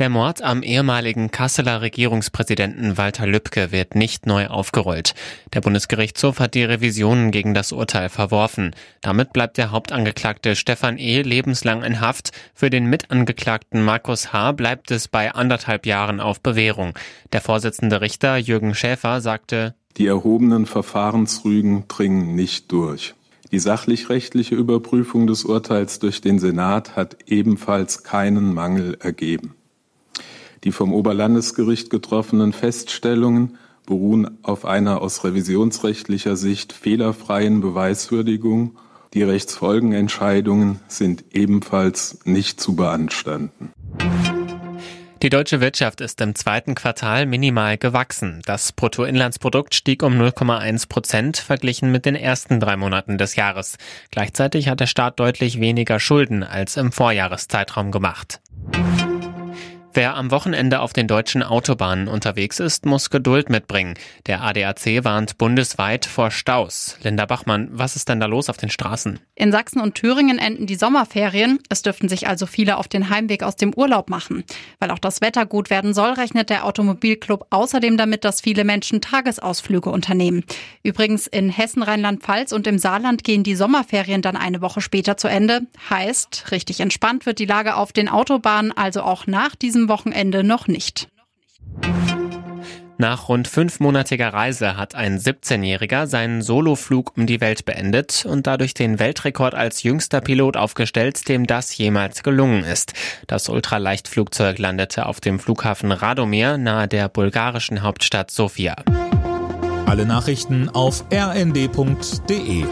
Der Mord am ehemaligen Kasseler Regierungspräsidenten Walter Lübcke wird nicht neu aufgerollt. Der Bundesgerichtshof hat die Revisionen gegen das Urteil verworfen. Damit bleibt der Hauptangeklagte Stefan E. lebenslang in Haft. Für den Mitangeklagten Markus H. bleibt es bei anderthalb Jahren auf Bewährung. Der Vorsitzende Richter Jürgen Schäfer sagte, Die erhobenen Verfahrensrügen dringen nicht durch. Die sachlich-rechtliche Überprüfung des Urteils durch den Senat hat ebenfalls keinen Mangel ergeben. Die vom Oberlandesgericht getroffenen Feststellungen beruhen auf einer aus revisionsrechtlicher Sicht fehlerfreien Beweiswürdigung. Die Rechtsfolgenentscheidungen sind ebenfalls nicht zu beanstanden. Die deutsche Wirtschaft ist im zweiten Quartal minimal gewachsen. Das Bruttoinlandsprodukt stieg um 0,1 Prozent verglichen mit den ersten drei Monaten des Jahres. Gleichzeitig hat der Staat deutlich weniger Schulden als im Vorjahreszeitraum gemacht. Wer am Wochenende auf den deutschen Autobahnen unterwegs ist, muss Geduld mitbringen. Der ADAC warnt bundesweit vor Staus. Linda Bachmann, was ist denn da los auf den Straßen? In Sachsen und Thüringen enden die Sommerferien. Es dürften sich also viele auf den Heimweg aus dem Urlaub machen. Weil auch das Wetter gut werden soll, rechnet der Automobilclub außerdem damit, dass viele Menschen Tagesausflüge unternehmen. Übrigens in Hessen, Rheinland-Pfalz und im Saarland gehen die Sommerferien dann eine Woche später zu Ende. Heißt, richtig entspannt wird die Lage auf den Autobahnen also auch nach diesem Wochenende noch nicht. Nach rund fünfmonatiger Reise hat ein 17-Jähriger seinen Soloflug um die Welt beendet und dadurch den Weltrekord als jüngster Pilot aufgestellt, dem das jemals gelungen ist. Das Ultraleichtflugzeug landete auf dem Flughafen Radomir nahe der bulgarischen Hauptstadt Sofia. Alle Nachrichten auf rnd.de